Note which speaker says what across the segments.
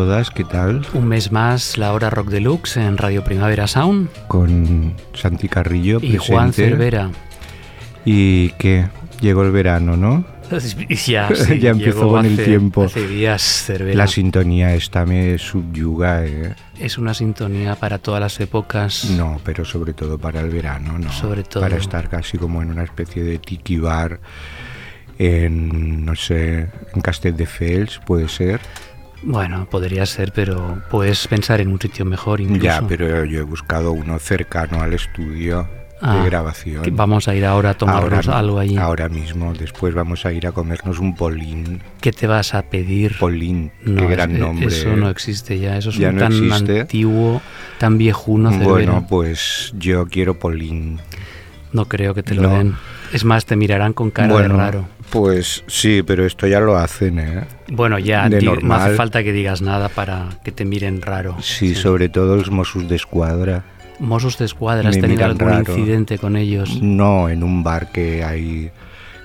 Speaker 1: Todas, ¿qué tal?
Speaker 2: Un mes más, la hora Rock Deluxe en Radio Primavera Sound.
Speaker 1: Con Santi Carrillo
Speaker 2: y Juan Cervera.
Speaker 1: Y que llegó el verano, ¿no?
Speaker 2: Ya, sí,
Speaker 1: ya empezó con el tiempo.
Speaker 2: Hace días, Cervera.
Speaker 1: La sintonía esta me subyuga. ¿eh?
Speaker 2: Es una sintonía para todas las épocas.
Speaker 1: No, pero sobre todo para el verano, ¿no?
Speaker 2: Sobre todo.
Speaker 1: Para estar casi como en una especie de tiki bar en, no sé, en Castel de Fels, puede ser.
Speaker 2: Bueno, podría ser, pero puedes pensar en un sitio mejor incluso.
Speaker 1: Ya, pero yo he buscado uno cercano al estudio de grabación.
Speaker 2: Vamos a ir ahora a tomarnos algo allí.
Speaker 1: Ahora mismo, después vamos a ir a comernos un polín.
Speaker 2: ¿Qué te vas a pedir?
Speaker 1: Polín, qué gran nombre.
Speaker 2: Eso no existe ya, eso es un tan antiguo, tan viejuno.
Speaker 1: Bueno, pues yo quiero polín.
Speaker 2: No creo que te lo den. Es más, te mirarán con cara de raro.
Speaker 1: Pues sí, pero esto ya lo hacen, ¿eh?
Speaker 2: Bueno, ya no hace falta que digas nada para que te miren raro.
Speaker 1: Sí, sobre todo los Mossos de Escuadra.
Speaker 2: Mossos de Escuadra, ¿has tenido algún incidente con ellos?
Speaker 1: No, en un bar que hay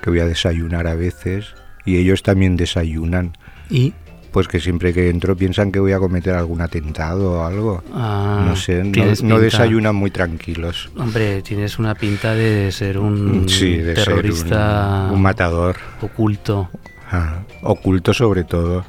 Speaker 1: que voy a desayunar a veces y ellos también desayunan.
Speaker 2: ¿Y?
Speaker 1: Pues que siempre que entro piensan que voy a cometer algún atentado o algo.
Speaker 2: Ah,
Speaker 1: no sé, no, desayunan muy tranquilos.
Speaker 2: Hombre, tienes una pinta de ser un terrorista.
Speaker 1: un, matador.
Speaker 2: Oculto.
Speaker 1: Ah, oculto sobre todo.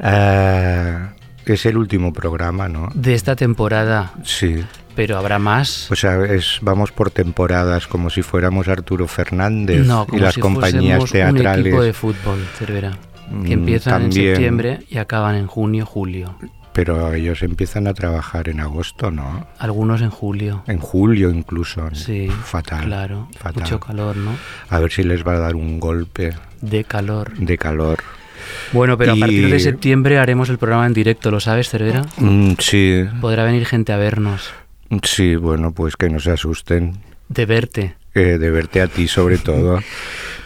Speaker 1: Ah, es el último programa, ¿no?
Speaker 2: De esta temporada.
Speaker 1: Sí.
Speaker 2: Pero habrá más.
Speaker 1: O sea, es, vamos por temporadas, como si fuéramos Arturo Fernández
Speaker 2: no, como
Speaker 1: y las
Speaker 2: si
Speaker 1: compañías teatrales. Un
Speaker 2: equipo de fútbol, Cervera que mm, empiezan en septiembre y acaban en junio, julio.
Speaker 1: Pero ellos empiezan a trabajar en agosto, ¿no?
Speaker 2: Algunos en julio.
Speaker 1: En julio incluso.
Speaker 2: Sí.
Speaker 1: Fatal.
Speaker 2: Claro. Mucho calor, ¿no?
Speaker 1: A ver si les va a dar un golpe.
Speaker 2: De calor.
Speaker 1: De calor.
Speaker 2: Bueno, pero a partir de septiembre haremos el programa en directo, ¿lo sabes, Cervera?
Speaker 1: Mm, sí.
Speaker 2: Podrá venir gente a vernos.
Speaker 1: Sí, bueno, pues que no se asusten.
Speaker 2: De verte.
Speaker 1: Eh, de verte a ti sobre todo.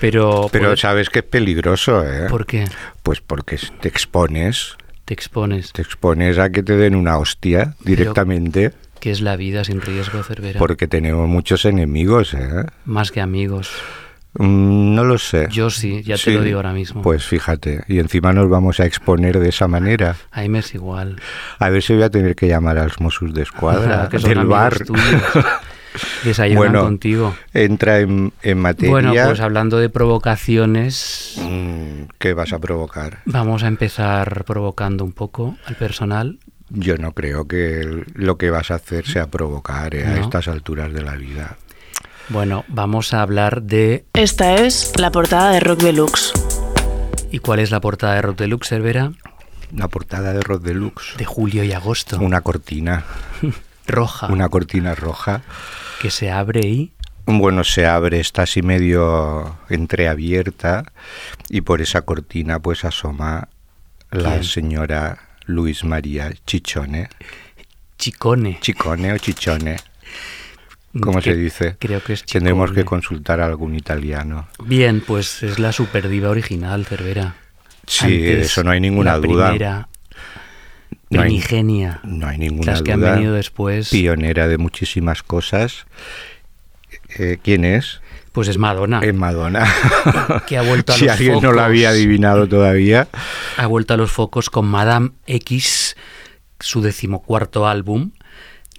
Speaker 2: Pero,
Speaker 1: Pero pues, sabes que es peligroso, ¿eh?
Speaker 2: ¿Por qué?
Speaker 1: Pues porque te expones.
Speaker 2: Te expones.
Speaker 1: Te expones a que te den una hostia directamente.
Speaker 2: ¿Qué es la vida sin riesgo, Cervera?
Speaker 1: Porque tenemos muchos enemigos, ¿eh?
Speaker 2: Más que amigos.
Speaker 1: Mm, no lo sé.
Speaker 2: Yo sí, ya te lo digo ahora mismo.
Speaker 1: Pues fíjate, y encima nos vamos a exponer de esa manera.
Speaker 2: A me es igual.
Speaker 1: A ver si voy a tener que llamar a los Mossos de Escuadra
Speaker 2: que
Speaker 1: del bar.
Speaker 2: Desayunan bueno, contigo.
Speaker 1: Entra en, materia.
Speaker 2: Bueno, pues hablando de provocaciones.
Speaker 1: Mm, ¿Qué vas a provocar?
Speaker 2: Vamos a empezar provocando un poco al personal.
Speaker 1: Yo no creo que lo que vas a hacer sea provocar eh, a estas alturas de la vida.
Speaker 2: Bueno, vamos a hablar de...
Speaker 3: Esta es la portada de Rock Deluxe.
Speaker 2: ¿Y cuál es la portada de Rock Deluxe, Cervera?
Speaker 1: La portada de Rock Deluxe.
Speaker 2: De julio y agosto.
Speaker 1: Una cortina.
Speaker 2: roja.
Speaker 1: Una cortina roja
Speaker 2: que se abre y...
Speaker 1: Bueno, se abre, está así medio entreabierta y por esa cortina pues asoma la señora Luis María Chichone.
Speaker 2: Chicone.
Speaker 1: Chicone o Chichone. ¿Cómo se dice?
Speaker 2: Creo que es
Speaker 1: Tendremos que consultar a algún italiano.
Speaker 2: Bien, pues es la superdiva original, Cervera.
Speaker 1: Sí, eso no hay ninguna duda.
Speaker 2: Primera primigenia.
Speaker 1: No hay, ninguna
Speaker 2: las
Speaker 1: que
Speaker 2: han venido después.
Speaker 1: Pionera de muchísimas cosas. Eh, ¿Quién es?
Speaker 2: Pues es Madonna.
Speaker 1: Es Madonna.
Speaker 2: que ha vuelto a
Speaker 1: si
Speaker 2: los
Speaker 1: alguien no lo había adivinado todavía.
Speaker 2: Ha vuelto a los focos con Madame X, su decimocuarto álbum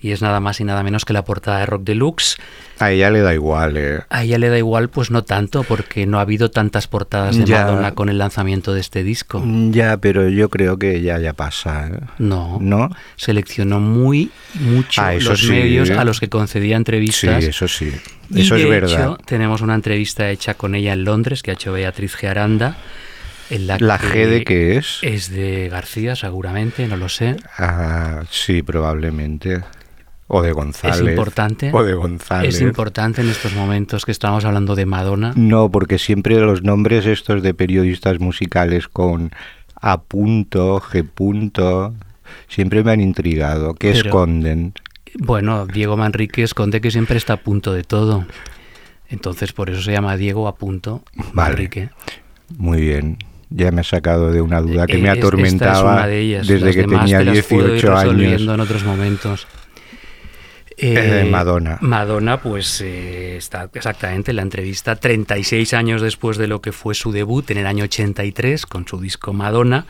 Speaker 2: y es nada más y nada menos que la portada de Rock Deluxe.
Speaker 1: A ella le da igual, ¿eh?
Speaker 2: A ella le da igual, pues no tanto, porque no ha habido tantas portadas de Madonna con el lanzamiento de este disco.
Speaker 1: Ya, pero yo creo que ya ya pasa. ¿eh?
Speaker 2: No.
Speaker 1: ¿No?
Speaker 2: Seleccionó muy mucho
Speaker 1: ah,
Speaker 2: los medios a los que concedía entrevistas.
Speaker 1: Sí, eso sí. Eso es verdad. Hecho,
Speaker 2: tenemos una entrevista hecha con ella en Londres que ha hecho Beatriz G. Aranda. En la,
Speaker 1: ¿La G de qué es?
Speaker 2: Es de García, seguramente, no lo sé.
Speaker 1: Ah, sí, probablemente. O de González.
Speaker 2: Es importante.
Speaker 1: O de González.
Speaker 2: Es importante en estos momentos que estamos hablando de Madonna.
Speaker 1: No, porque siempre los nombres estos de periodistas musicales con A punto, G punto, siempre me han intrigado. ¿Qué esconden?
Speaker 2: Bueno, Diego Manrique esconde que siempre está a punto de todo. Entonces por eso se llama Diego a punto Manrique.
Speaker 1: Muy bien. Ya me ha sacado de una duda que me atormentaba desde que tenía 18 años.
Speaker 2: en otros momentos.
Speaker 1: Eh, Madonna.
Speaker 2: Madonna, pues eh, está exactamente en la entrevista 36 años después de lo que fue su debut en el año 83 con su disco Madonna.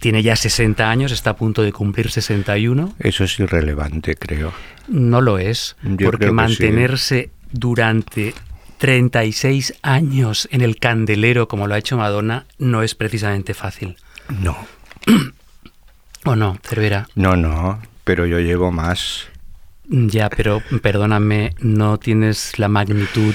Speaker 2: tiene ya 60 años, está a punto de cumplir 61.
Speaker 1: Eso es irrelevante, creo.
Speaker 2: No lo es,
Speaker 1: Yo
Speaker 2: porque mantenerse durante 36 años en el candelero como lo ha hecho Madonna no es precisamente fácil.
Speaker 1: No,
Speaker 2: ¿O no, Cervera?
Speaker 1: no, no, pero yo llevo más.
Speaker 2: Ya, pero perdóname, no tienes la magnitud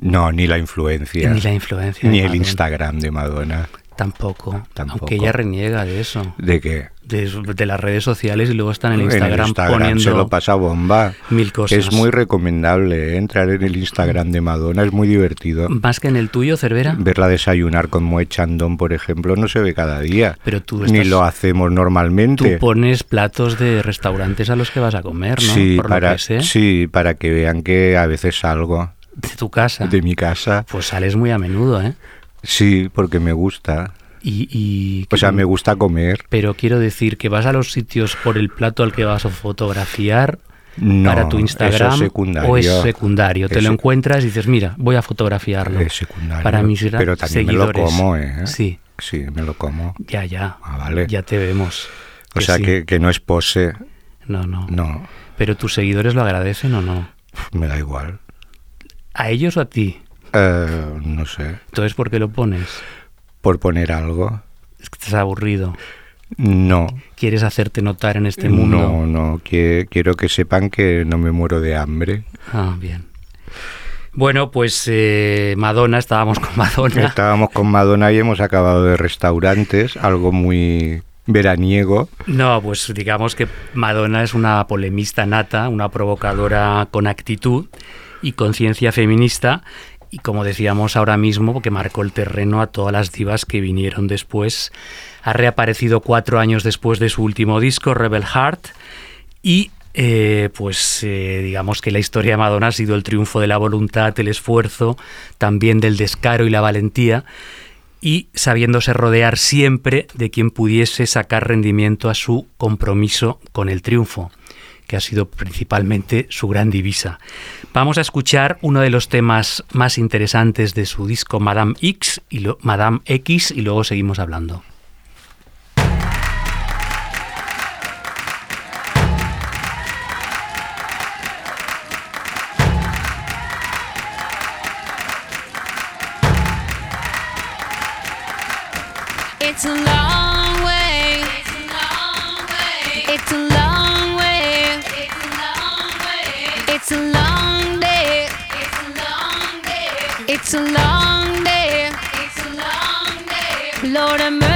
Speaker 1: No, ni la influencia.
Speaker 2: ni la influencia.
Speaker 1: Ni el. Instagram de Madonna.
Speaker 2: Tampoco,
Speaker 1: Tampoco.
Speaker 2: Aunque ella reniega de eso.
Speaker 1: ¿De qué?
Speaker 2: De, de las redes sociales y luego está en el
Speaker 1: En
Speaker 2: Instagram, poniendo
Speaker 1: se lo pasa bomba.
Speaker 2: mil cosas.
Speaker 1: Es muy recomendable ¿eh? entrar en el Instagram de Madonna, es muy divertido.
Speaker 2: Más que en el tuyo, Cervera.
Speaker 1: Verla desayunar con Moe Chandon, por ejemplo, no se ve cada día.
Speaker 2: Pero tú
Speaker 1: Ni
Speaker 2: estás-
Speaker 1: lo hacemos
Speaker 2: Tú
Speaker 1: normalmente.
Speaker 2: pones platos de restaurantes a los que vas a comer, ¿no?
Speaker 1: sí,
Speaker 2: Por lo
Speaker 1: para,
Speaker 2: que sé,
Speaker 1: sí, para que vean que a veces salgo
Speaker 2: de tu casa.
Speaker 1: de mi casa.
Speaker 2: Pues sales muy a menudo, ¿eh?
Speaker 1: Sí, porque me gusta.
Speaker 2: Y, y-
Speaker 1: O sea, me gusta comer.
Speaker 2: Pero quiero decir que vas a los sitios por el plato al que vas a fotografiar
Speaker 1: No,
Speaker 2: para tu Instagram
Speaker 1: es secundario.
Speaker 2: o es secundario. Te lo encuentras y dices, mira, voy a fotografiarlo.
Speaker 1: Es secundario.
Speaker 2: Para mis
Speaker 1: Pero también
Speaker 2: seguidores.
Speaker 1: me lo como, ¿eh?
Speaker 2: Sí,
Speaker 1: Sí, me lo como.
Speaker 2: ya, ya.
Speaker 1: Ah, vale.
Speaker 2: Ya te vemos.
Speaker 1: O sea,
Speaker 2: sí.
Speaker 1: que, que no es pose.
Speaker 2: No, no,
Speaker 1: No,
Speaker 2: Pero tus seguidores lo agradecen o no.
Speaker 1: me da igual.
Speaker 2: ¿A ellos o a ti?
Speaker 1: Eh, no sé.
Speaker 2: Entonces, ¿por qué lo pones?
Speaker 1: Por poner algo.
Speaker 2: Es que estás aburrido.
Speaker 1: No.
Speaker 2: ¿Quieres hacerte notar en este mundo?
Speaker 1: No, no. que- quiero que sepan que no me muero de hambre.
Speaker 2: Ah, bien. Bueno, pues eh, Madonna, estábamos con Madonna.
Speaker 1: Estábamos con Madonna y hemos acabado de restaurantes, algo muy veraniego.
Speaker 2: No, pues digamos que Madonna es una polemista nata, una provocadora con actitud y conciencia feminista. Y como decíamos ahora mismo, que marcó el terreno a todas las divas que vinieron después. Ha reaparecido cuatro años después de su último disco, Rebel Heart. Y eh, pues eh, digamos que la historia de Madonna ha sido el triunfo de la voluntad, el esfuerzo, también del descaro y la valentía y sabiéndose rodear siempre de quien pudiese sacar rendimiento a su compromiso con el triunfo, que ha sido principalmente su gran divisa. Vamos a escuchar uno de los temas más interesantes de su disco Madame X y Madame X y luego seguimos hablando.
Speaker 4: It's a long day. Lord of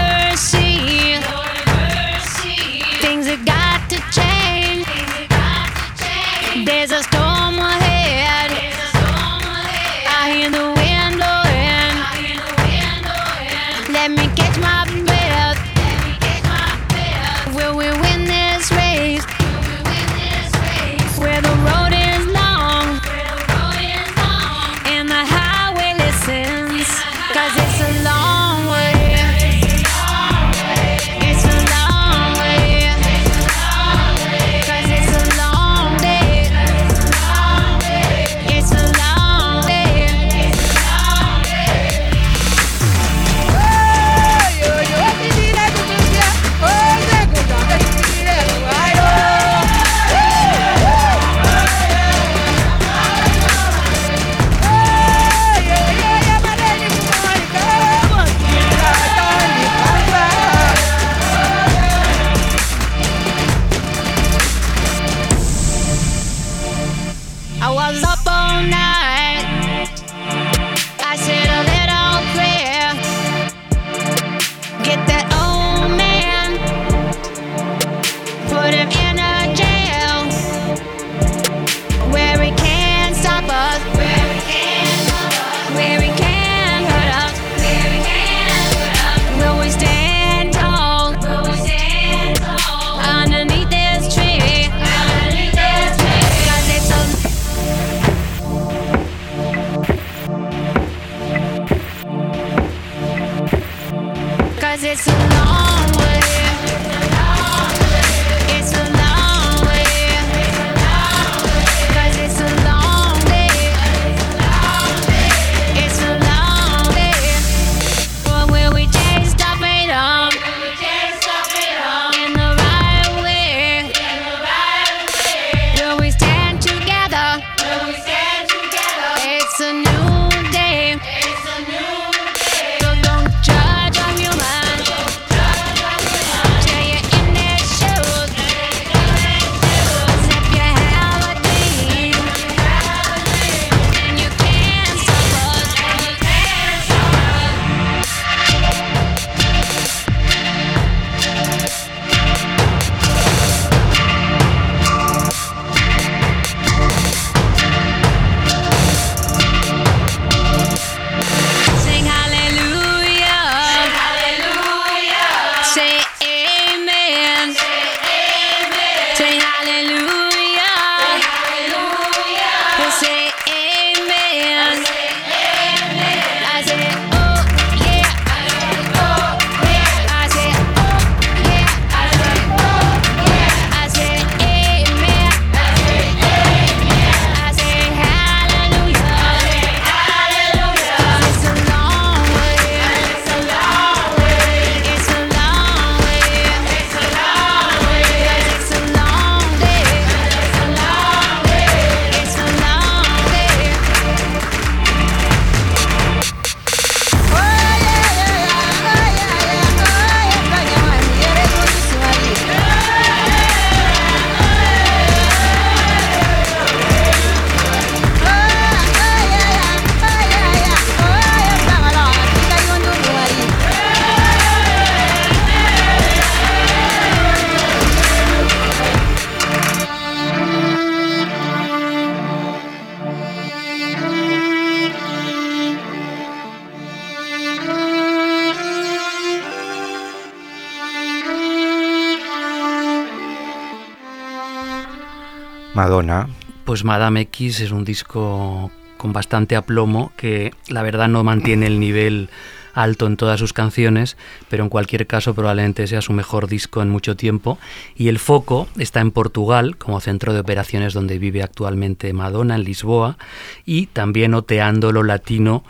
Speaker 1: Madonna,
Speaker 2: Pues Madame X es un disco con bastante aplomo que la verdad no mantiene el nivel alto en todas sus canciones, pero en cualquier caso probablemente sea su mejor disco en mucho tiempo. Y el foco está en Portugal, como centro de operaciones donde vive actualmente Madonna, en Lisboa, y también oteando lo latino,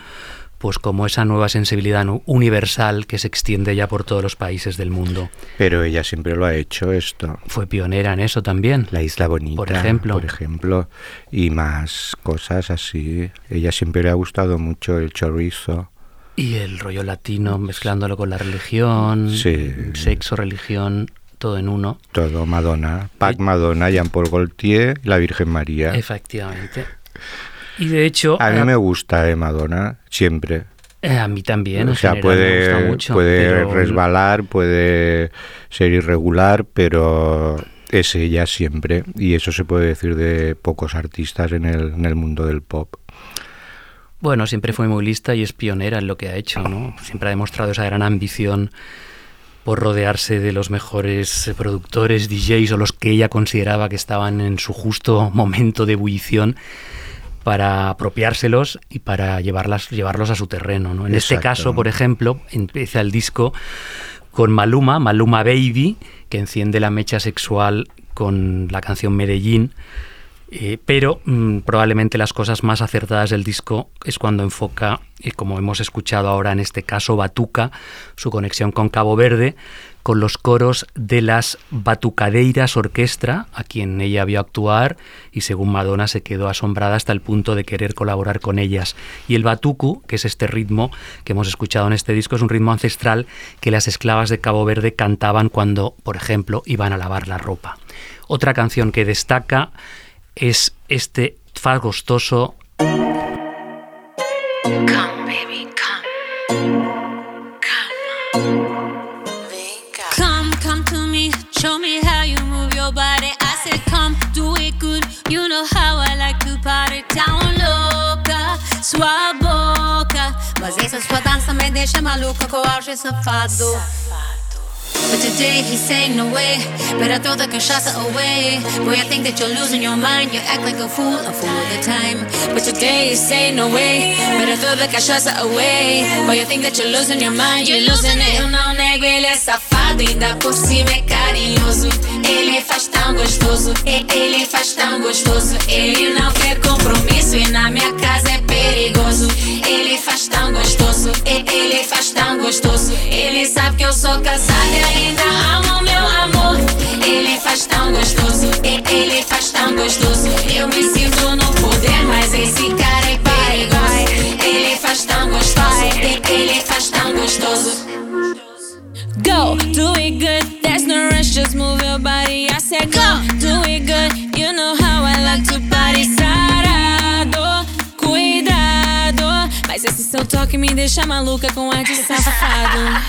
Speaker 2: pues como esa nueva sensibilidad universal que se extiende ya por todos los países del mundo.
Speaker 1: pero ella siempre lo ha hecho esto.
Speaker 2: Fue pionera en eso también.
Speaker 1: La Isla Bonita,
Speaker 2: Por ejemplo.
Speaker 1: por ejemplo, y más cosas así. Ella siempre le ha gustado mucho el chorizo.
Speaker 2: Y el rollo latino, mezclándolo con la religión,
Speaker 1: Sí.
Speaker 2: sexo, religión, todo en uno.
Speaker 1: Todo Madonna, Pac Madonna, Jean-Paul Gaultier la Virgen María.
Speaker 2: Efectivamente. Y de hecho,
Speaker 1: A mí me gusta eh, Madonna, siempre.
Speaker 2: eh, a mí también,
Speaker 1: o
Speaker 2: en
Speaker 1: sea,
Speaker 2: general, me gusta
Speaker 1: puede,
Speaker 2: mucho.
Speaker 1: puede
Speaker 2: pero
Speaker 1: resbalar, puede ser irregular, pero es ella siempre. Y eso se puede decir de pocos artistas en el, en el mundo del pop.
Speaker 2: Bueno, siempre fue muy lista y es pionera en lo que ha hecho, ¿no? Siempre ha demostrado esa gran ambición por rodearse de los mejores eh, productores, DJs o los que ella consideraba que estaban en su justo momento de ebullición para apropiárselos y para llevarlas, llevarlos a su terreno. ¿no? En este caso, por ejemplo, empieza el disco con Maluma, Maluma Baby, que enciende la mecha sexual con la canción Medellín. Eh, pero mm, probablemente las cosas más acertadas del disco es cuando enfoca, eh, como hemos escuchado ahora en este caso, Batuca, su conexión con Cabo Verde, con los coros de las Batucadeiras Orquestra, a quien ella vio actuar y según Madonna se quedó asombrada hasta el punto de querer colaborar con ellas. Y el batucu, que es este ritmo que hemos escuchado en este disco, es un ritmo ancestral que las esclavas de Cabo Verde cantaban cuando, por ejemplo, iban a lavar la ropa. Otra canción que destaca es este fagostoso
Speaker 4: Come,
Speaker 5: Mas essa sua dança me deixa maluca com auge safado. But today he's saying no way. Better throw the cachaça away. Boy, I think that you're losing your mind. You act like a fool, a fool all the time. But today he's saying no way. Better throw the cachaça away. Boy, I think that you're losing your mind. You're losing it. Eu não nego, ele é safado. Ainda por cima é carinhoso. Ele faz tão gostoso. Ele faz tão gostoso. Ele não quer compromisso. E na minha casa é perigoso. Ele faz tão gostoso. Ele faz tão gostoso. Ele sabe que eu sou casada e ainda amo meu amor. Ele faz tão gostoso. Ele faz tão gostoso. Eu me sinto no poder, mas esse cara é perigoso. Ele faz tão gostoso. Ele faz tão gostoso. Go, do it good. There's no rush, just move your body. I said go, do it good. You know seu toque me deixa maluca com ar de safado.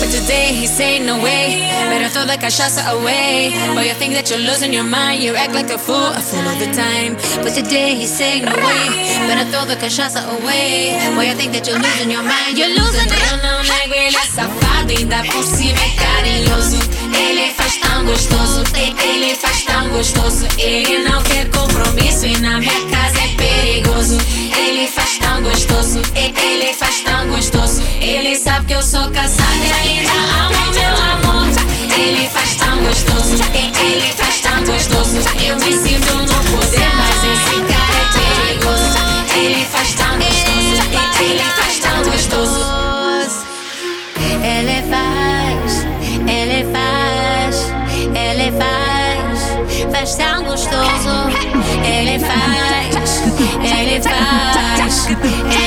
Speaker 5: But today he say no way. Better throw the cachaça away. But you think that you're losing your mind, you act like a fool, a fool all the time. But today he say no way. Better throw the cachaça away. But you think that you're losing your mind, you're losing it. Eu não nego, ele é safado, ainda por cima é carinhoso. Ele faz tão gostoso, ele faz tão gostoso. Ele não quer compromisso e na minha casa é perigoso. Ele faz tão gostoso, ele faz tão gostoso. Ele sabe que eu sou casada e ainda amo meu amor. Ele faz tão gostoso, ele faz tão gostoso. Eu me sinto no poder, mas esse cara é perigoso. Ele faz tão gostoso, ele faz tão gostoso. Ele faz, ele faz, ele faz, faz tão gostoso. Ele faz, touch.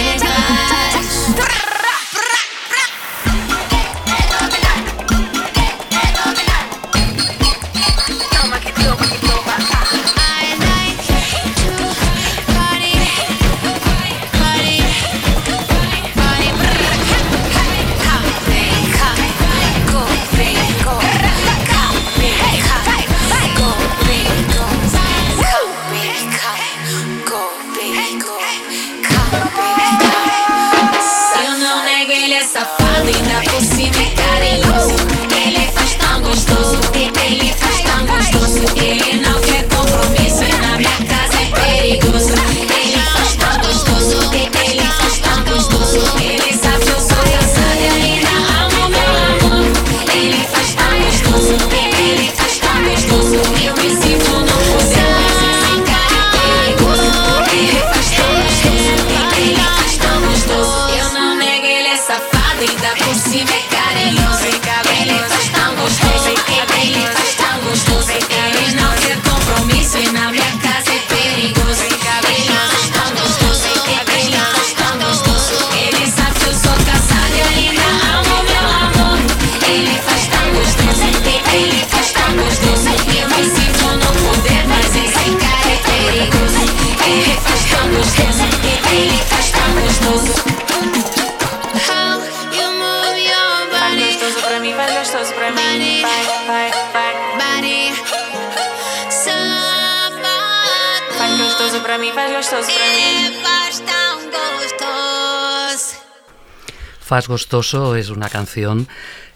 Speaker 5: Faz Gostoso
Speaker 2: es una canción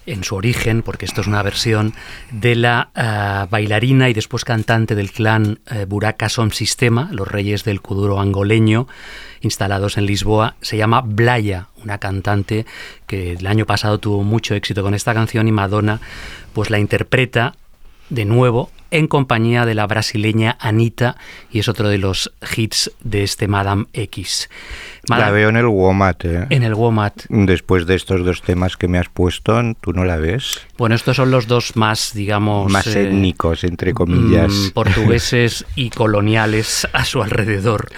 Speaker 2: en su origen, porque esto es una versión de la ah, bailarina y después cantante del clan eh, Buraka Som Sistema, los reyes del kuduro angoleño, instalados en Lisboa. Se llama Blaya, una cantante que el año pasado tuvo mucho éxito con esta canción y Madonna pues la interpreta de nuevo en compañía de la brasileña Anita y es otro de los hits de este Madame X.
Speaker 1: La veo en el WOMAT, ¿eh?
Speaker 2: en el WOMAT.
Speaker 1: Después de estos dos temas que me has puesto, ¿tú no la ves?
Speaker 2: Bueno, estos son los dos más, digamos,
Speaker 1: Más
Speaker 2: eh,
Speaker 1: étnicos, entre comillas.
Speaker 2: mm, portugueses y coloniales a su alrededor.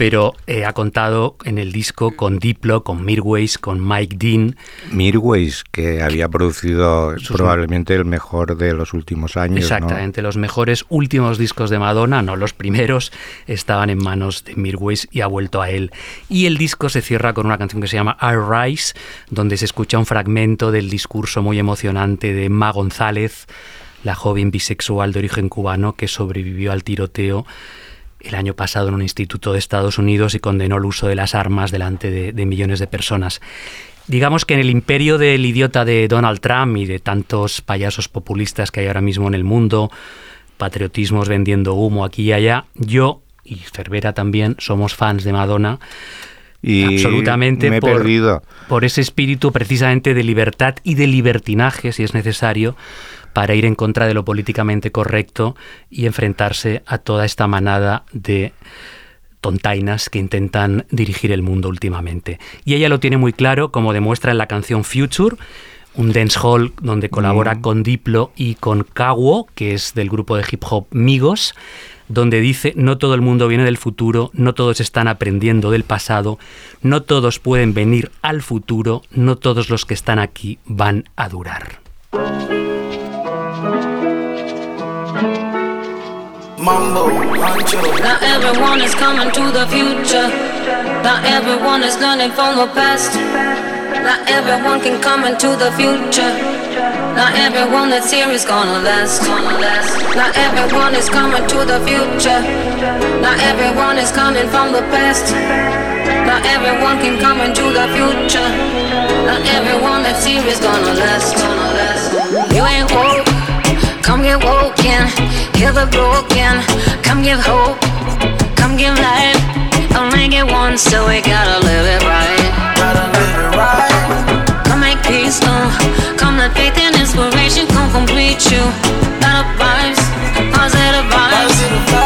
Speaker 2: Pero eh, ha contado en el disco con Diplo, con Mirways, con Mike Dean.
Speaker 1: Mirways, que había producido
Speaker 2: Sus-
Speaker 1: probablemente el mejor de los últimos años. ¿no?
Speaker 2: Exactamente, los mejores últimos discos de Madonna, no los primeros, estaban en manos de Mirways y ha vuelto a él. Y el disco se cierra con una canción que se llama I Rise, donde se escucha un fragmento del discurso muy emocionante de Emma González, la joven bisexual de origen cubano que sobrevivió al tiroteo el año pasado en un instituto de Estados Unidos y condenó el uso de las armas delante de, de millones de personas. Digamos que en el imperio del idiota de Donald Trump y de tantos payasos populistas que hay ahora mismo en el mundo, patriotismos vendiendo humo aquí y allá, yo y Cervera también somos fans de Madonna
Speaker 1: Y
Speaker 2: absolutamente
Speaker 1: me he
Speaker 2: por,
Speaker 1: perdido.
Speaker 2: por ese espíritu precisamente de libertad y de libertinaje, si es necesario, para ir en contra de lo políticamente correcto y enfrentarse a toda esta manada de tontainas que intentan dirigir el mundo últimamente. Y ella lo tiene muy claro, como demuestra en la canción Future, un dancehall donde colabora con Diplo y con Kawo, que es del grupo de hip hop Migos, donde dice, no todo el mundo viene del futuro, no todos están aprendiendo del pasado, no todos pueden venir al futuro, no todos los que están aquí van a durar.
Speaker 6: Mambo, Ancho.
Speaker 7: Not everyone is coming to the future. Now everyone is learning from the past.
Speaker 5: Now everyone can come into the future. Not everyone that's here is gonna last. Not everyone is coming to the future. Not everyone is coming from the past. Not everyone can come into the future. Not everyone that's here is gonna last. You ain't woke. Come get woken. Heal the broken. Come give hope. Come give life. Make it once, so we gotta live it right.
Speaker 8: Gotta live it right.
Speaker 5: Come make peace, uh. Come let faith and inspiration come complete you. Better vibes, positive vibes.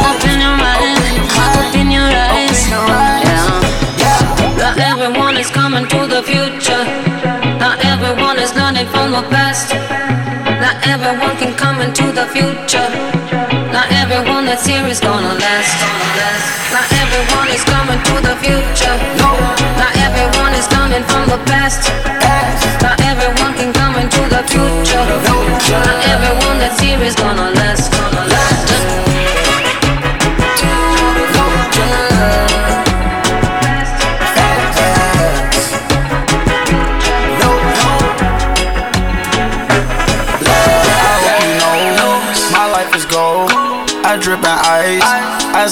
Speaker 5: Open your mind, open your eyes.
Speaker 8: Eyes.
Speaker 5: Yeah. Not everyone is coming to the future. Not everyone is learning from the past. Everyone can come into the future. Not everyone that's here is gonna last. Not everyone is coming to the future. Not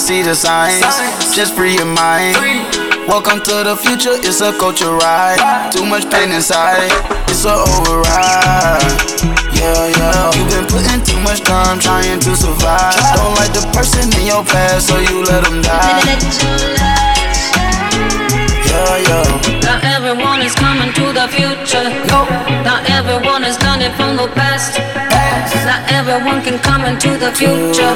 Speaker 8: see the signs. Just free your mind. Welcome to the future. It's a culture ride. Too much pain inside. It's a override. Yeah, yeah. You've been putting too much time trying to survive. Don't like the person in your past, so you let them die. Yeah, yeah.
Speaker 5: Not everyone is coming to the future.
Speaker 8: No.
Speaker 5: Not everyone is learning from the past. Not everyone can come into the future.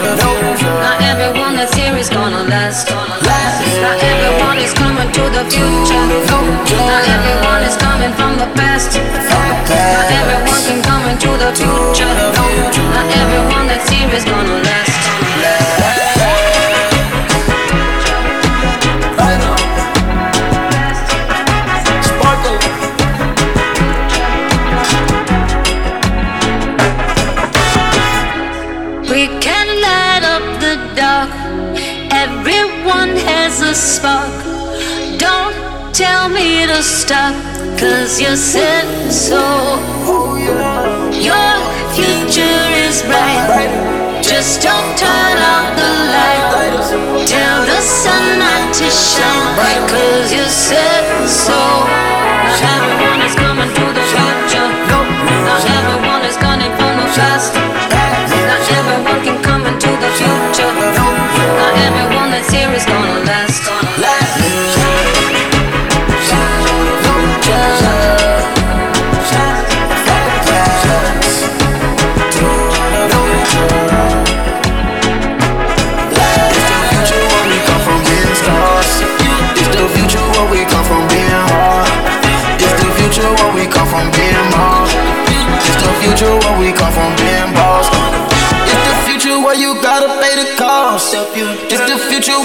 Speaker 5: Not everyone that's here is gonna last. Not everyone is coming to the future. Not everyone is coming from the past. Not everyone can come into the future. Not everyone that's here is gonna last. Spark. Don't tell me to stop, cause you said so. Your future is bright. Just don't turn out the light. Tell the sun not to shine, cause you said so.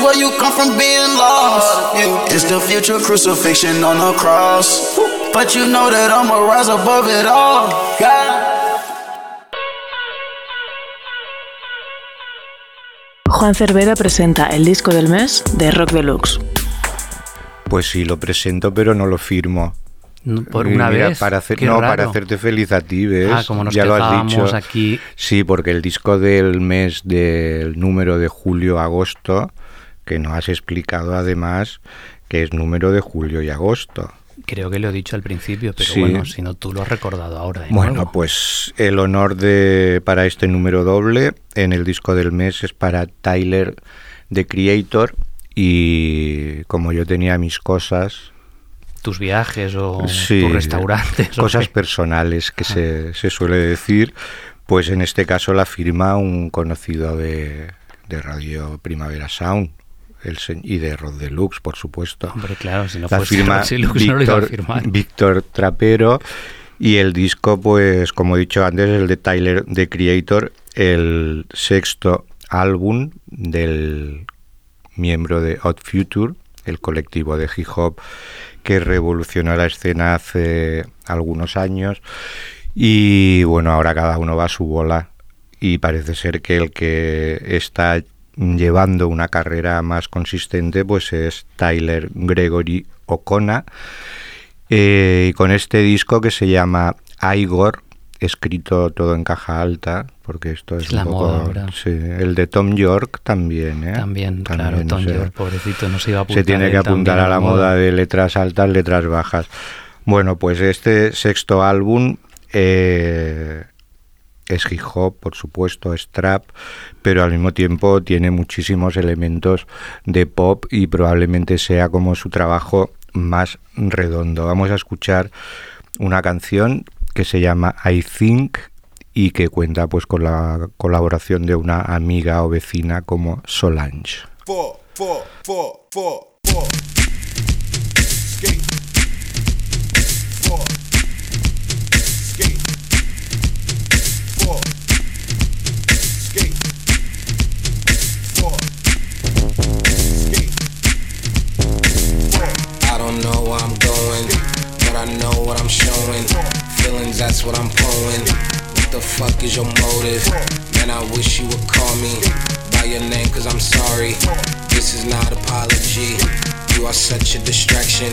Speaker 8: Where you come from being lost. It's the future crucifixion on the cross. But you know that I'ma rise above it all. God.
Speaker 9: Juan Cervera presenta el disco del mes de Rock Deluxe.
Speaker 1: Pues sí, lo presento, pero no lo firmo.
Speaker 2: No, Por una
Speaker 1: mira,
Speaker 2: vez.
Speaker 1: Para hacer, no,
Speaker 2: raro.
Speaker 1: para hacerte feliz a ti, ¿ves?
Speaker 2: Ah, como nos
Speaker 1: ya lo has dicho.
Speaker 2: aquí.
Speaker 1: Sí, porque el disco del mes del número de julio-agosto, que no has explicado además que es número de julio y agosto.
Speaker 2: Creo que lo he dicho al principio, pero
Speaker 1: Sí.
Speaker 2: bueno, si no tú lo has recordado ahora.
Speaker 1: Bueno,
Speaker 2: nuevo.
Speaker 1: pues el honor de para este número doble en el disco del mes es para Tyler the Creator y como yo tenía mis cosas,
Speaker 2: tus viajes o
Speaker 1: Sí,
Speaker 2: tus restaurantes.
Speaker 1: cosas personales que se, se suele decir, pues en este caso la firma un conocido de, de Radio Primavera Sound el y de Rod Deluxe, por supuesto.
Speaker 2: Hombre, claro, si no
Speaker 1: la firma
Speaker 2: Rod Deluxe no lo iba a
Speaker 1: Víctor,
Speaker 2: firmar.
Speaker 1: Víctor Trapero y el disco, pues como he dicho antes, el de Tyler, The Creator, el sexto álbum del miembro de Odd Future, el colectivo de hip hop que revolucionó la escena hace algunos años. Y bueno, ahora cada uno va a su bola y parece ser que el que está llevando una carrera más consistente pues es Tyler Gregory O'Connor Eh, y con este disco que se llama Igor, escrito todo en caja alta, porque esto es,
Speaker 2: Es
Speaker 1: un
Speaker 2: la
Speaker 1: poco...
Speaker 2: moda ahora.
Speaker 1: sí, el de Tom York también, ¿eh?
Speaker 2: También, claro, Tom York, pobrecito, no se iba a apuntar.
Speaker 1: se tiene que apuntar a la moda de letras altas, letras bajas. Bueno, pues este sexto álbum eh, es hip hop, por supuesto, es trap, pero al mismo tiempo tiene muchísimos elementos de pop y probablemente sea como su trabajo más redondo. Vamos a escuchar una canción que se llama I Think y que cuenta pues con la colaboración de una amiga o vecina como Solange.
Speaker 8: Know where I'm going, but I know what I'm showing. Feelings, that's what I'm pulling. What the fuck is your motive? Man, I wish you would call me by your name, cause I'm sorry. This is not apology. You are such a distraction.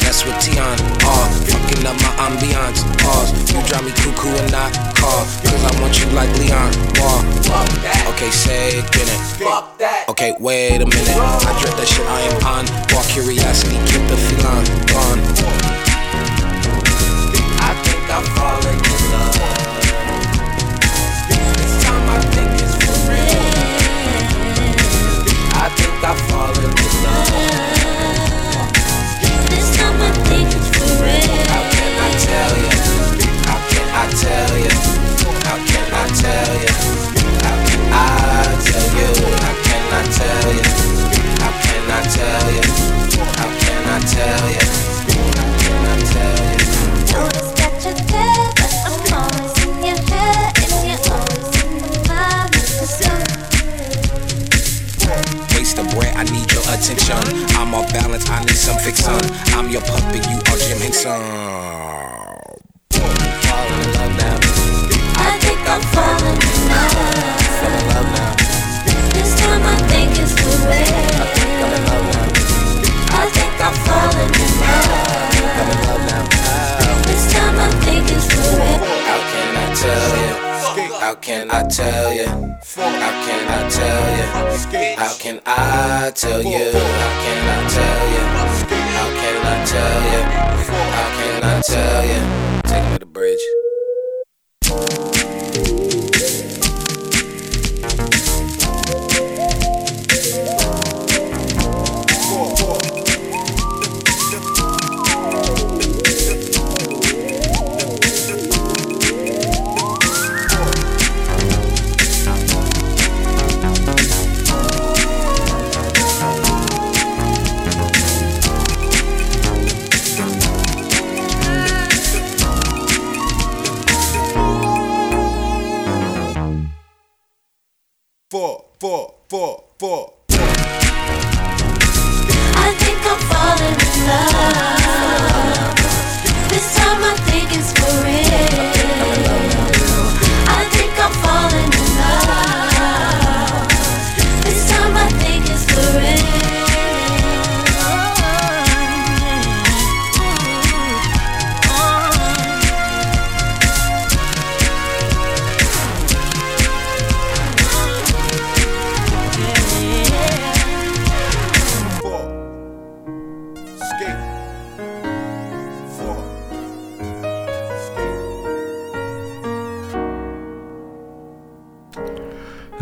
Speaker 8: That's what Tion are. Uh, fucking up my ambiance. Pause. You drive me cuckoo and not call. Cause I want you like Leon. Wall. Fuck that. Okay, say it, get it. Fuck that. Okay, wait a minute. I dread that shit I am on. Walk curiosity, keep the feline gone. Tell you? How can I tell you? How can I tell you? How can I tell you?
Speaker 4: Notice that you're there, but I'm always in your head, and you're always in my mind. 'Cause you're
Speaker 8: Waste of bread, I need your attention. I'm off balance, I need some fiction. I'm your puppet, you are Jim Henson. How can I tell you? How can I tell you? How can I tell you? How can I tell you? How can I tell you? How can I tell you? How can I tell you? Take me to the bridge.
Speaker 10: Four, four, four.
Speaker 4: I think I'm falling in love. This time I think it's for real.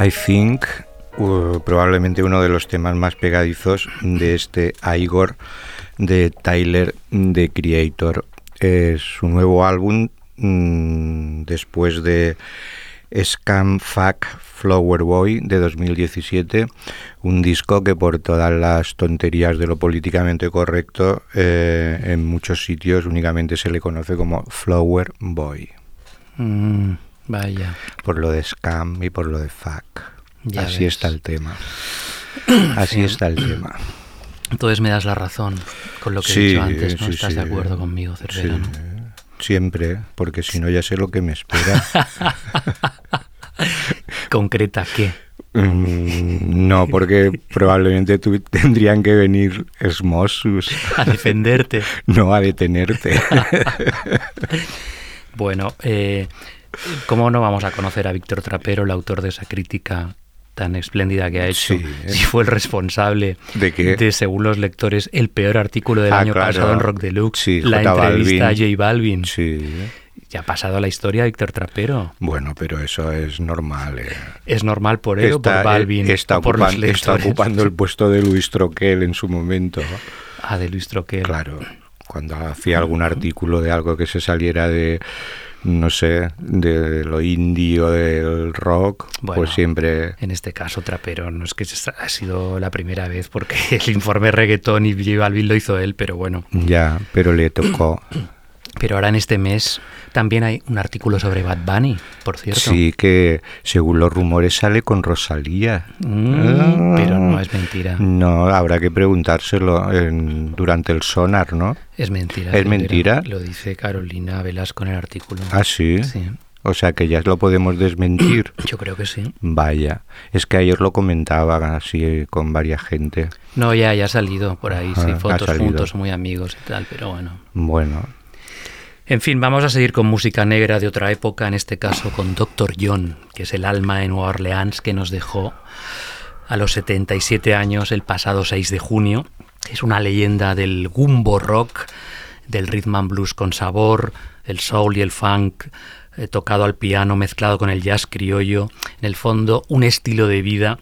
Speaker 4: I think,
Speaker 1: uh, probablemente uno de los temas más pegadizos de este Igor de Tyler The Creator. Es su nuevo álbum mm, después de Scam Fuck Flower Boy de 2017, un disco que por todas las tonterías de lo políticamente correcto eh, en muchos sitios únicamente se le conoce como Flower Boy,
Speaker 2: Mm, vaya.
Speaker 1: por lo de scam y por lo de fuck.
Speaker 2: Ya
Speaker 1: Así
Speaker 2: ves.
Speaker 1: está el tema. Así está el tema.
Speaker 2: Entonces me das la razón con lo que he dicho antes, ¿no?
Speaker 1: sí,
Speaker 2: Estás de acuerdo conmigo, Cervera,
Speaker 1: Sí,
Speaker 2: ¿no?
Speaker 1: Siempre, porque si no ya sé lo que me espera.
Speaker 2: Concreta, ¿qué?
Speaker 1: Mm, no, porque probablemente tu- tendrían que venir esmosus.
Speaker 2: A defenderte.
Speaker 1: No a detenerte.
Speaker 2: Bueno, eh, ¿cómo no vamos a conocer a Víctor Trapero, el autor de esa crítica tan espléndida que ha hecho?
Speaker 1: Sí, ¿eh?
Speaker 2: Si fue el responsable
Speaker 1: ¿De qué?
Speaker 2: según los lectores, el peor artículo del
Speaker 1: Ah,
Speaker 2: año
Speaker 1: claro.
Speaker 2: pasado en Rock Deluxe,
Speaker 1: Sí,
Speaker 2: la entrevista
Speaker 1: Balvin.
Speaker 2: a J Balvin.
Speaker 1: Sí.
Speaker 2: Ya ha pasado a la historia Víctor Trapero.
Speaker 1: Bueno, pero eso es normal. eh.
Speaker 2: ¿Es normal por él o por Balvin?
Speaker 1: está,
Speaker 2: por los
Speaker 1: ocupan- está
Speaker 2: lectores?
Speaker 1: ocupando el puesto de Luis Troquel en su momento.
Speaker 2: Ah, de Luis Troquel.
Speaker 1: Claro, cuando hacía algún artículo de algo que se saliera de, no sé, de lo indie o del rock,
Speaker 2: Bueno.
Speaker 1: pues siempre...
Speaker 2: En este caso, Trapero, no es que ha sido la primera vez, porque el informe reggaetón y J Balvin lo hizo él, pero bueno.
Speaker 1: Ya, pero le tocó.
Speaker 2: Pero ahora en este mes también hay un artículo sobre Bad Bunny, por cierto.
Speaker 1: Sí, que según los rumores sale con Rosalía.
Speaker 2: Mm,
Speaker 1: Ah.
Speaker 2: pero no es mentira.
Speaker 1: No, habrá que preguntárselo en- durante el sonar, ¿no?
Speaker 2: Es mentira.
Speaker 1: ¿Es mentira?
Speaker 2: Lo dice Carolina Velasco en el artículo.
Speaker 1: Ah, sí.
Speaker 2: Sí,
Speaker 1: O sea que ya lo podemos desmentir.
Speaker 2: yo creo que sí.
Speaker 1: Vaya, es que ayer lo comentaban así con varias gente.
Speaker 2: No, ya, ya ha salido por ahí, sí,
Speaker 1: Ah,
Speaker 2: fotos juntos, muy amigos y tal, pero bueno.
Speaker 1: Bueno,
Speaker 2: En fin, vamos a seguir con música negra de otra época, en este caso con Dr. John, que es el alma de Nueva Orleans que nos dejó a los 77 años el pasado 6 de junio. Es una leyenda del gumbo rock, del rhythm and blues con sabor, el soul y el funk eh, tocado al piano mezclado con el jazz criollo. En el fondo, un estilo de vida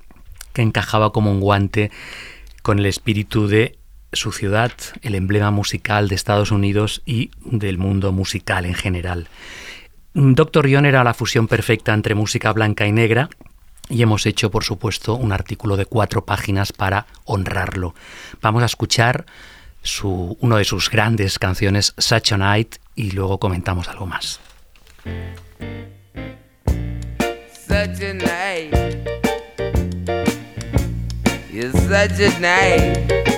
Speaker 2: que encajaba como un guante con el espíritu de su ciudad, el emblema musical de Estados Unidos y del mundo musical en general. Doctor John era la fusión perfecta entre música blanca y negra y hemos hecho, por supuesto, un artículo de cuatro páginas para honrarlo. Vamos a escuchar su, uno de sus grandes canciones, Such a Night, y luego comentamos algo más.
Speaker 11: such a night. Such a night.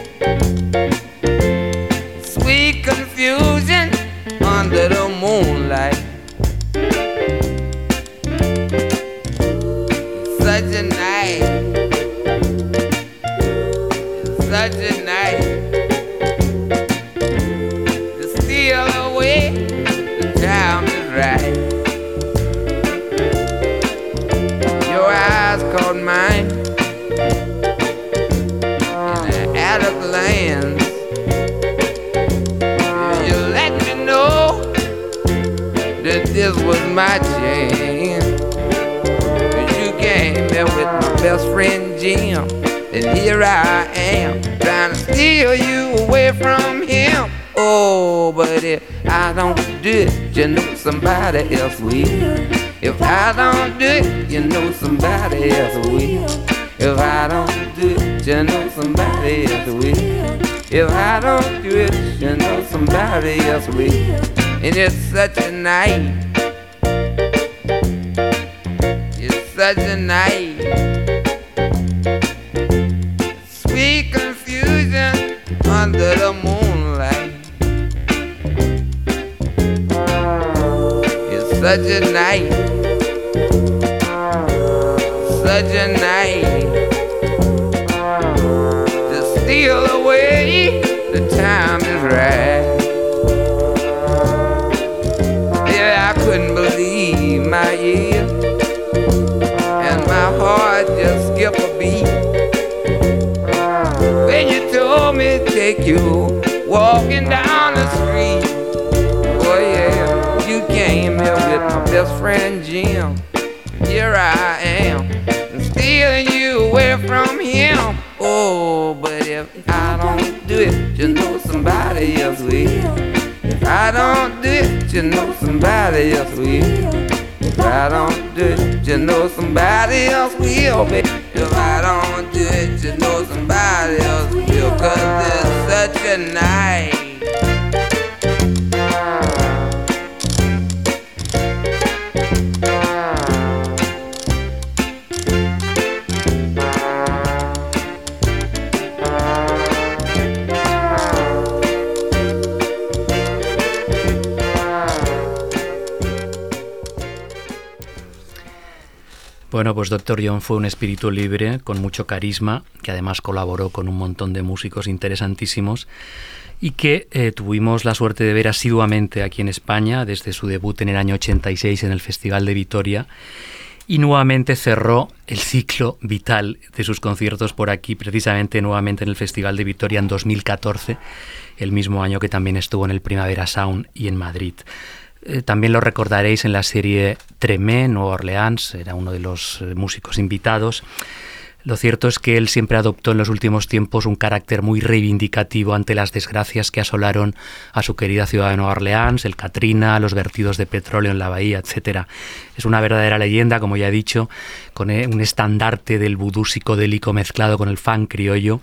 Speaker 11: confusing. Under the was my chance. You came here with my best friend Jim, and here I am trying to steal you away from him. Oh, but if I don't do it, you know somebody else will. If I don't do it, you know somebody else will. If I don't do it, you know somebody else will. If I don't do it, you know somebody else will. And it's such a night. Such a night. Sweet confusion under the moonlight. It's such a night. Such a night. To steal away the time is right. Yeah, I couldn't believe my ears. Take you walking down the street. Oh yeah, you came here with my best friend Jim. Here I am, and stealing you away from him. Oh, but if I don't do it, you know somebody else will. If I don't do it, you know somebody else will. If I don't do it, you know somebody else will. If I don't do it, you know somebody else will. Cause it's such a night.
Speaker 2: Pues Dr. John fue un espíritu libre con mucho carisma, que además colaboró con un montón de músicos interesantísimos y que eh, tuvimos la suerte de ver asiduamente aquí en España desde su debut en el año 86 en el Festival de Vitoria y nuevamente cerró el ciclo vital de sus conciertos por aquí, precisamente nuevamente en el Festival de Vitoria en 2014, el mismo año que también estuvo en el Primavera Sound y en Madrid. Eh, también lo recordaréis en la serie Tremé, Nueva Orleans, era uno de los eh, músicos invitados. Lo cierto es que él siempre adoptó en los últimos tiempos un carácter muy reivindicativo ante las desgracias que asolaron a su querida ciudad de Nueva Orleans, el Katrina, los vertidos de petróleo en la bahía, etc. Es una verdadera leyenda, como ya he dicho, con eh, un estandarte del vudú psicodélico mezclado con el fan criollo.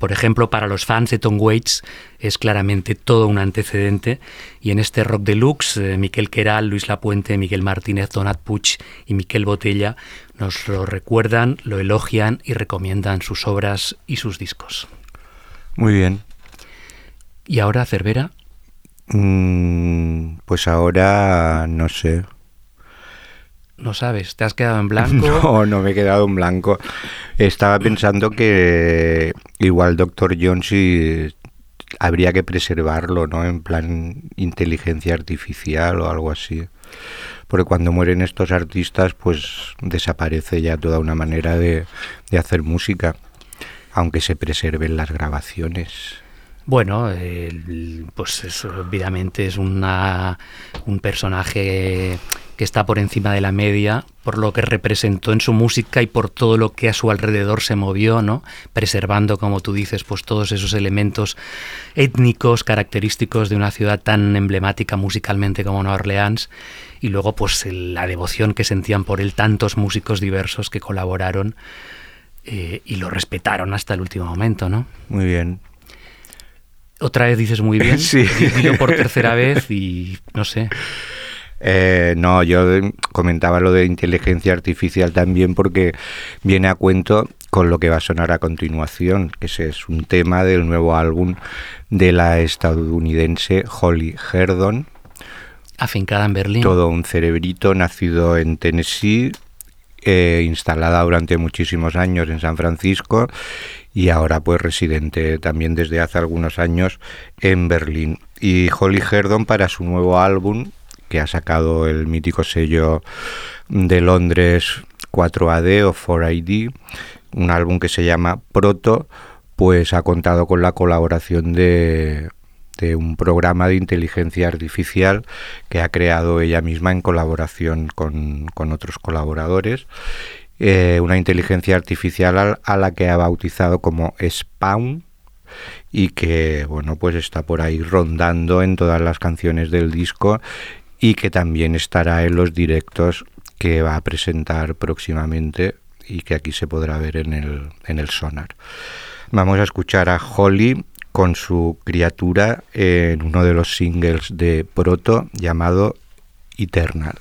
Speaker 2: Por ejemplo, para los fans de Tom Waits es claramente todo un antecedente y en este rock deluxe, eh, Miquel Queral, Luis Lapuente, Miguel Martínez, Donat Puig y Miquel Botella nos lo recuerdan, lo elogian y recomiendan sus obras y sus discos.
Speaker 1: Muy bien.
Speaker 2: ¿Y ahora, Cervera?
Speaker 1: Mm, pues ahora no sé.
Speaker 2: No sabes, ¿te has quedado en blanco?
Speaker 1: No, no me he quedado en blanco. Estaba pensando que igual Doctor John sí habría que preservarlo, ¿no? En plan inteligencia artificial o algo así. Porque cuando mueren estos artistas, pues desaparece ya toda una manera de, hacer música, aunque se preserven las grabaciones.
Speaker 2: Bueno, el- pues es, obviamente es un personaje que está por encima de la media por lo que representó en su música y por todo lo que a su alrededor se movió, ¿no? Preservando, como tú dices, pues todos esos elementos étnicos característicos de una ciudad tan emblemática musicalmente como Nueva Orleans y luego pues la devoción que sentían por él tantos músicos diversos que colaboraron eh, y lo respetaron hasta el último momento, ¿no?
Speaker 1: Muy bien.
Speaker 2: Otra vez dices muy bien,
Speaker 1: Sí.
Speaker 2: yo por tercera vez y no sé.
Speaker 1: Eh, no, yo comentaba lo de inteligencia artificial también porque viene a cuento con lo que va a sonar a continuación, que ese es un tema del nuevo álbum de la estadounidense Holly Herdon,
Speaker 2: Afincada en Berlín.
Speaker 1: todo un cerebrito nacido en Tennessee, eh, instalada durante muchísimos años en San Francisco y ahora pues residente también desde hace algunos años en Berlín. Y Holly Herdon para su nuevo álbum que ha sacado el mítico sello de Londres 4AD o 4ID, un álbum que se llama Proto, pues ha contado con la colaboración de, de un programa de inteligencia artificial que ha creado ella misma en colaboración con, con otros colaboradores. Eh, una inteligencia artificial al- a la que ha bautizado como Spawn y que bueno pues está por ahí rondando en todas las canciones del disco y que también estará en los directos que va a presentar próximamente y que aquí se podrá ver en el, en el sonar. Vamos a escuchar a Holly con su criatura en uno de los singles de Proto llamado Eternal.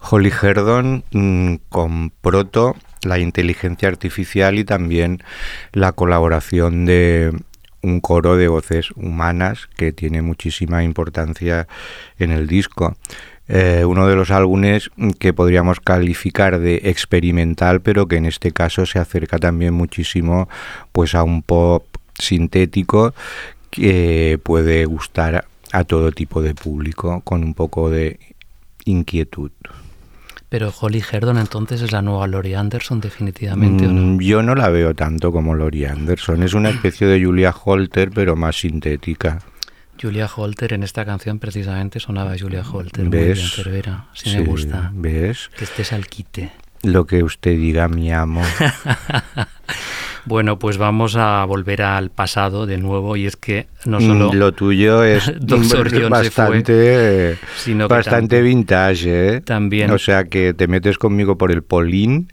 Speaker 1: Holly Herdon mm, con Proto, la inteligencia artificial y también la colaboración de un coro de voces humanas que tiene muchísima importancia en el disco. Eh, uno de los álbumes que podríamos calificar de experimental, pero que en este caso se acerca también muchísimo pues a un pop sintético que puede gustar a todo tipo de público con un poco de inquietud.
Speaker 2: Pero Holly Herdon entonces es la nueva Laurie Anderson definitivamente ¿o no?
Speaker 1: Mm, Yo no la veo tanto como Laurie Anderson. Es una especie de Julia Holter, pero más sintética.
Speaker 2: Julia Holter en esta canción precisamente sonaba Julia Holter. Muy
Speaker 1: ¿Ves?
Speaker 2: bien, Cervera. Sí,
Speaker 1: Sí,
Speaker 2: me gusta.
Speaker 1: ¿Ves?
Speaker 2: Que estés al quite.
Speaker 1: Lo que usted diga, mi amo.
Speaker 2: Bueno, pues vamos a volver al pasado de nuevo y es que no
Speaker 1: Mm,
Speaker 2: solo
Speaker 1: Lo tuyo es bastante,
Speaker 2: sino que
Speaker 1: bastante
Speaker 2: tam-
Speaker 1: vintage, ¿eh?
Speaker 2: también-
Speaker 1: O sea que te metes conmigo por el polín,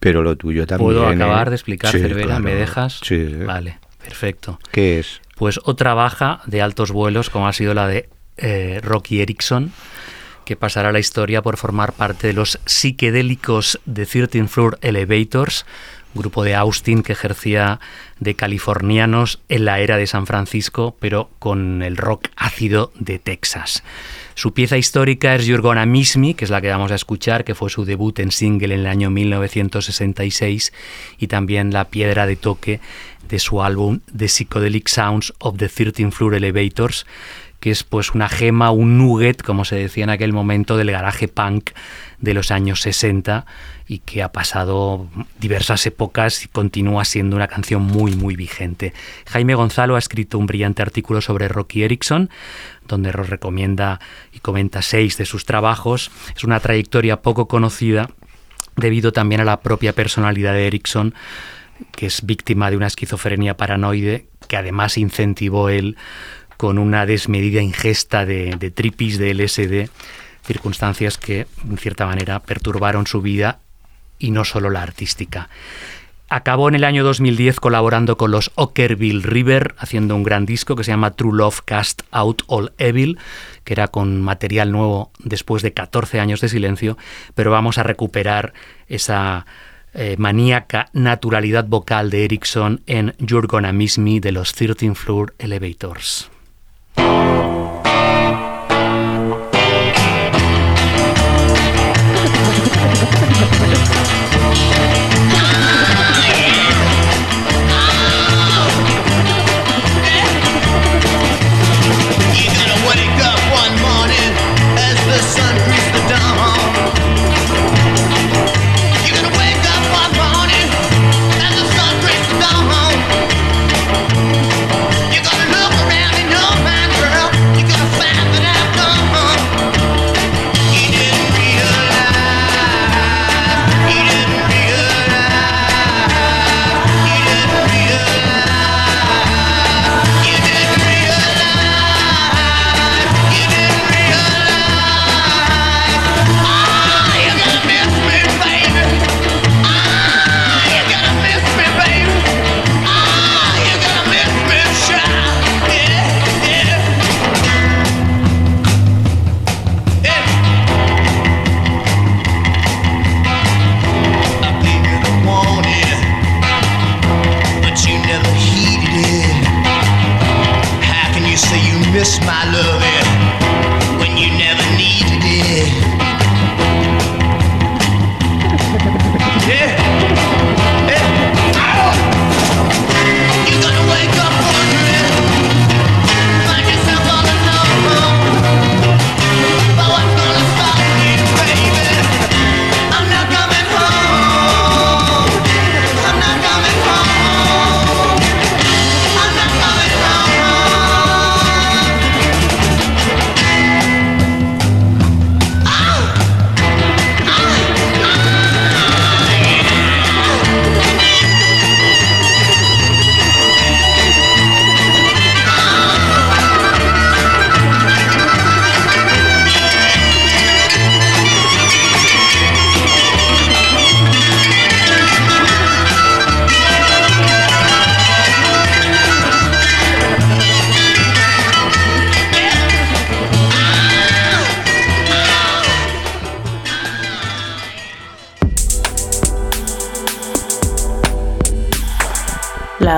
Speaker 1: pero lo tuyo también.
Speaker 2: puedo
Speaker 1: ¿eh?
Speaker 2: acabar de explicar,
Speaker 1: Sí,
Speaker 2: Cervera,
Speaker 1: claro.
Speaker 2: ¿me dejas?
Speaker 1: Sí.
Speaker 2: Vale, perfecto.
Speaker 1: ¿Qué es?
Speaker 2: Pues otra baja de altos vuelos, como ha sido la de eh, Rocky Erickson, que pasará a la historia por formar parte de los psiquedélicos de 13 Floor Elevators, grupo de Austin que ejercía de californianos en la era de San Francisco, pero con el rock ácido de Texas. Su pieza histórica es You're Gonna Miss Me, que es la que vamos a escuchar, que fue su debut en single en el año 1966, y también la piedra de toque de su álbum The Psychedelic Sounds of the 13 Floor Elevators, que es pues una gema, un nugget, como se decía en aquel momento, del garaje punk de los años 60 y que ha pasado diversas épocas y continúa siendo una canción muy muy vigente. Jaime Gonzalo ha escrito un brillante artículo sobre Rocky Erickson, donde nos recomienda y comenta seis de sus trabajos. Es una trayectoria poco conocida debido también a la propia personalidad de Erickson, que es víctima de una esquizofrenia paranoide, que además incentivó él con una desmedida ingesta de, de de LSD, circunstancias que, en cierta manera, perturbaron su vida y no solo la artística. Acabó en el año 2010 colaborando con los Ockerville River, haciendo un gran disco que se llama True Love Cast Out All Evil, que era con material nuevo después de 14 años de silencio, pero vamos a recuperar esa eh, maníaca naturalidad vocal de Erickson en You're Gonna Miss Me de los 13 Floor Elevators.
Speaker 12: Oh.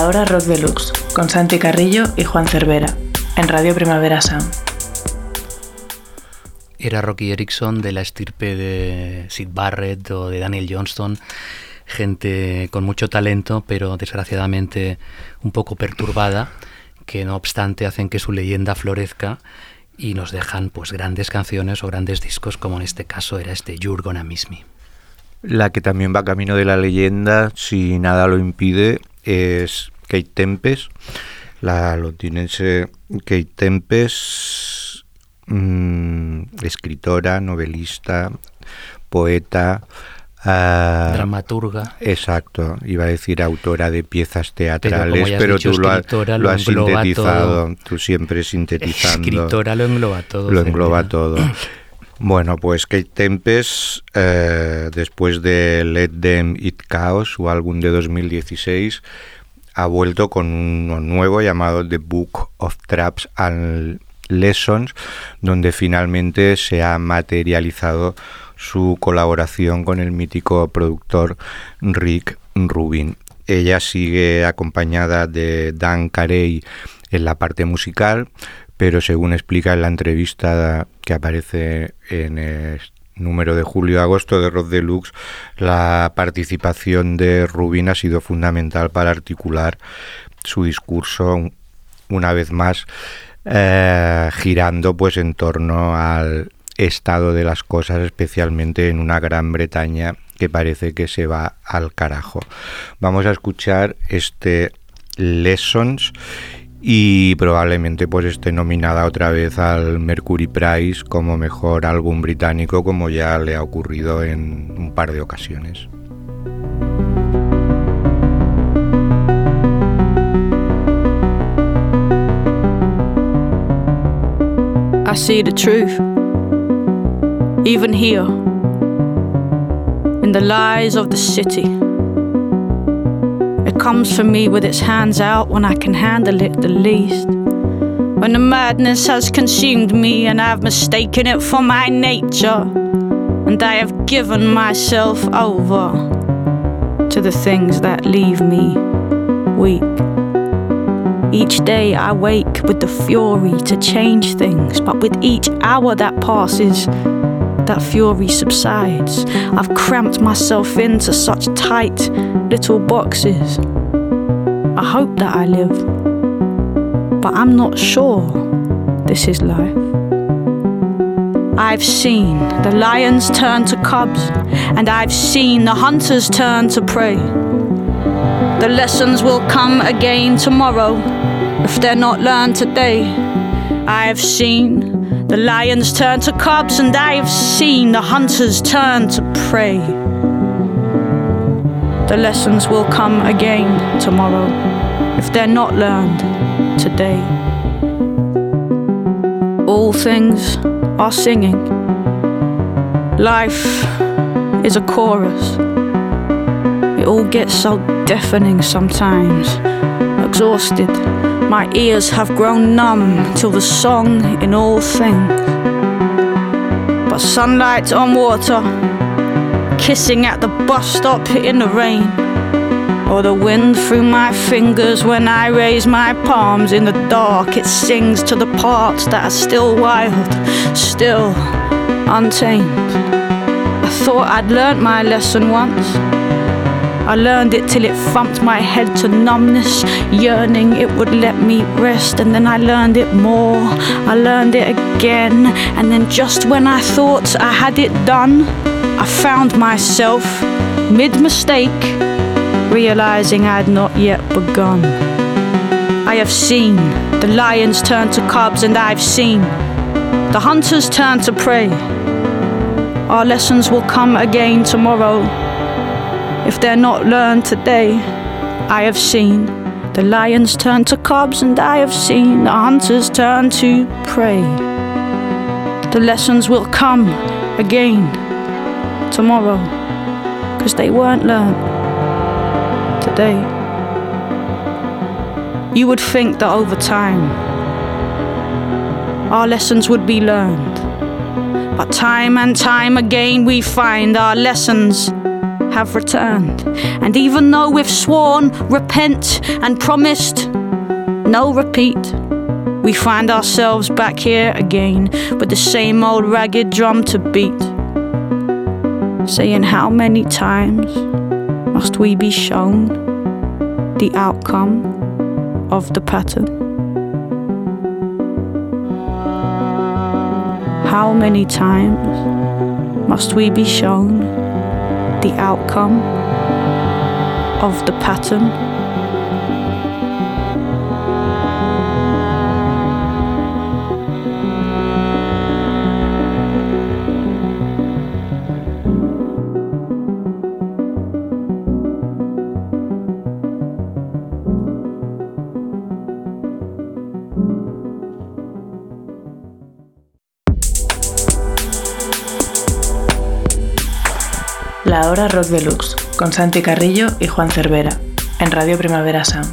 Speaker 9: La hora rock deluxe, con Santi Carrillo y Juan Cervera, en Radio Primavera Sound.
Speaker 2: Era Rocky Erickson de la estirpe de Sid Barrett o de Daniel Johnston, gente con mucho talento, pero desgraciadamente un poco perturbada, que no obstante hacen que su leyenda florezca y nos dejan pues grandes canciones o grandes discos, como en este caso era este You're Gonna Miss Me.
Speaker 1: La que también va camino de la leyenda, si nada lo impide, es Kate Tempest, la londinense Kate Tempest, mm, escritora, novelista, poeta. ah,
Speaker 2: Dramaturga.
Speaker 1: Exacto, iba a decir autora de piezas teatrales, pero,
Speaker 2: dicho,
Speaker 1: tú lo, lo has sintetizado,
Speaker 2: todo.
Speaker 1: tú siempre sintetizando.
Speaker 2: Escritora lo engloba todo.
Speaker 1: Lo engloba todo. Bueno, pues Kate Tempest, eh, después de Let Them Eat Chaos, su álbum de 2016, ha vuelto con uno nuevo llamado The Book of Traps and Lessons, donde finalmente se ha materializado su colaboración con el mítico productor Rick Rubin. Ella sigue acompañada de Dan Carey en la parte musical, pero según explica en la entrevista que aparece en el número de julio-agosto de Rock Deluxe, la participación de Rubin ha sido fundamental para articular su discurso una vez más eh, girando pues en torno al estado de las cosas, especialmente en una Gran Bretaña que parece que se va al carajo. Vamos a escuchar este Lessons y probablemente pues esté nominada otra vez al Mercury Prize como mejor álbum británico como ya le ha ocurrido en un par de ocasiones.
Speaker 13: I see the truth. Even here, in the lies of the city. It comes for me with its hands out when I can handle it the least. When the madness has consumed me and I've mistaken it for my nature, and I have given myself over to the things that leave me weak. Each day I wake with the fury to change things, but with each hour that passes, that fury subsides. I've cramped myself into such tight little boxes. I hope that I live, but I'm not sure this is life. I've seen the lions turn to cubs, and I've seen the hunters turn to prey. The lessons will come again tomorrow if they're not learned today. I have seen the lions turn to cubs, and I have seen the hunters turn to prey. The lessons will come again tomorrow if they're not learned today. All things are singing. Life is a chorus. It all gets so deafening sometimes. Exhausted, my ears have grown numb till the song in all things. But sunlight on water, kissing at the bus stop in the rain, or the wind through my fingers when I raise my palms in the dark, it sings to the parts that are still wild, still untamed. I thought I'd learnt my lesson once. I learned it till it thumped my head to numbness, yearning it would let me rest. And then I learned it more, I learned it again. And then just when I thought I had it done, I found myself mid mistake, realizing I had not yet begun. I have seen the lions turn to cubs, and I've seen the hunters turn to prey. Our lessons will come again tomorrow if they're not learned today. I have seen the lions turn to cubs, and I have seen the hunters turn to prey. The lessons will come again tomorrow, because they weren't learned today. You would think that over time, our lessons would be learned. But time and time again, we find our lessons have returned. And even though we've sworn, repent, and promised no repeat, we find ourselves back here again with the same old ragged drum to beat. Saying, How many times must we be shown the outcome of the pattern? How many times must we be shown the outcome of the pattern?
Speaker 9: La hora Rock Deluxe, con Santi Carrillo y Juan Cervera, en Radio Primavera Sound.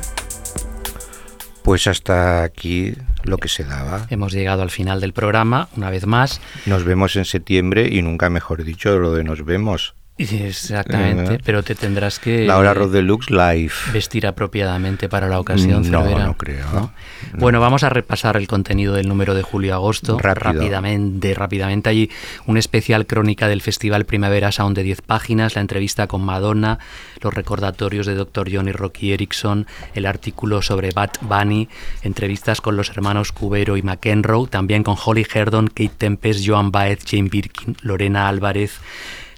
Speaker 1: Pues hasta aquí lo que se daba.
Speaker 2: Hemos llegado al final del programa, una vez más.
Speaker 1: Nos vemos en septiembre y nunca mejor dicho lo de nos vemos.
Speaker 2: Exactamente, pero te tendrás que
Speaker 1: La hora Rock Deluxe Live.
Speaker 2: vestir apropiadamente para la ocasión.
Speaker 1: No,
Speaker 2: Cervera,
Speaker 1: no creo.
Speaker 2: ¿no? Bueno, vamos a repasar el contenido del número de julio-agosto rápidamente. Rápidamente, allí un especial crónica del Festival Primavera Sound de 10 páginas, la entrevista con Madonna, los recordatorios de Dr. John y Rocky Erickson, el artículo sobre Bad Bunny, entrevistas con los hermanos Cubero y McEnroe, también con Holly Herdon, Kate Tempest, Joan Baez, Jane Birkin, Lorena Álvarez.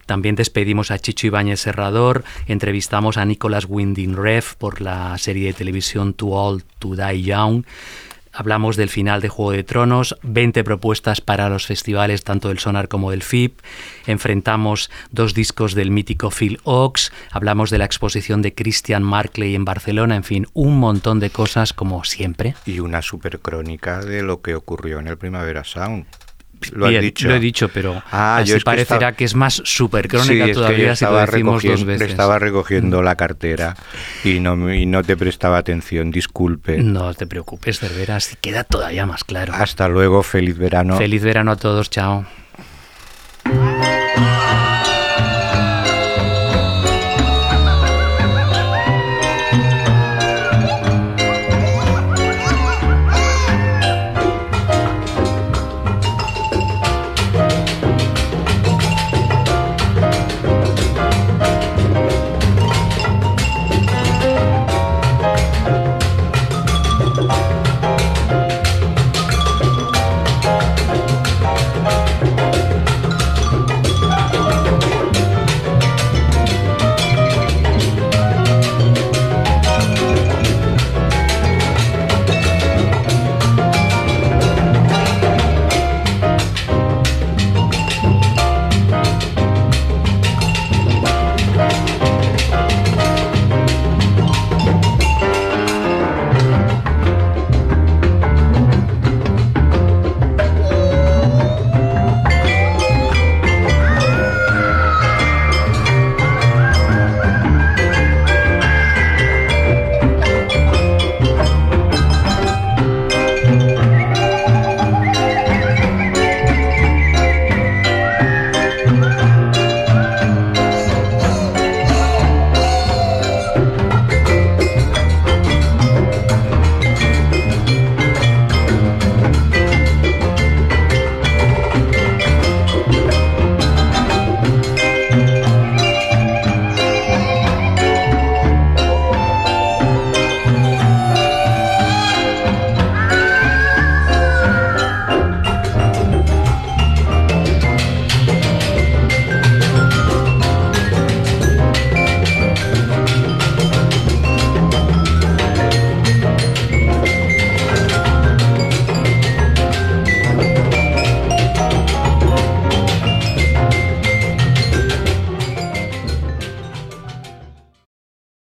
Speaker 2: También despedimos a Chicho Ibáñez Serrador, entrevistamos a Nicolas Winding Ref por la serie de televisión Too Old to Die Young. Hablamos del final de Juego de Tronos, 20 propuestas para los festivales tanto del Sonar como del FIP. Enfrentamos dos discos del mítico Phil Ox. Hablamos de la exposición de Christian Markley en Barcelona. En fin, un montón de cosas como siempre.
Speaker 1: Y una super crónica de lo que ocurrió en el Primavera Sound. Lo
Speaker 2: Bien,
Speaker 1: has dicho.
Speaker 2: Lo he dicho, pero
Speaker 1: Ah,
Speaker 2: así
Speaker 1: yo es que
Speaker 2: parecerá
Speaker 1: estaba-
Speaker 2: que es más super
Speaker 1: Sí,
Speaker 2: crónica
Speaker 1: es que yo
Speaker 2: todavía si lo decimos dos veces.
Speaker 1: Estaba recogiendo la cartera y no, y no te prestaba atención, disculpe.
Speaker 2: No te preocupes, Cervera, así queda todavía más claro.
Speaker 1: Hasta luego, feliz verano.
Speaker 2: Feliz verano a todos, chao.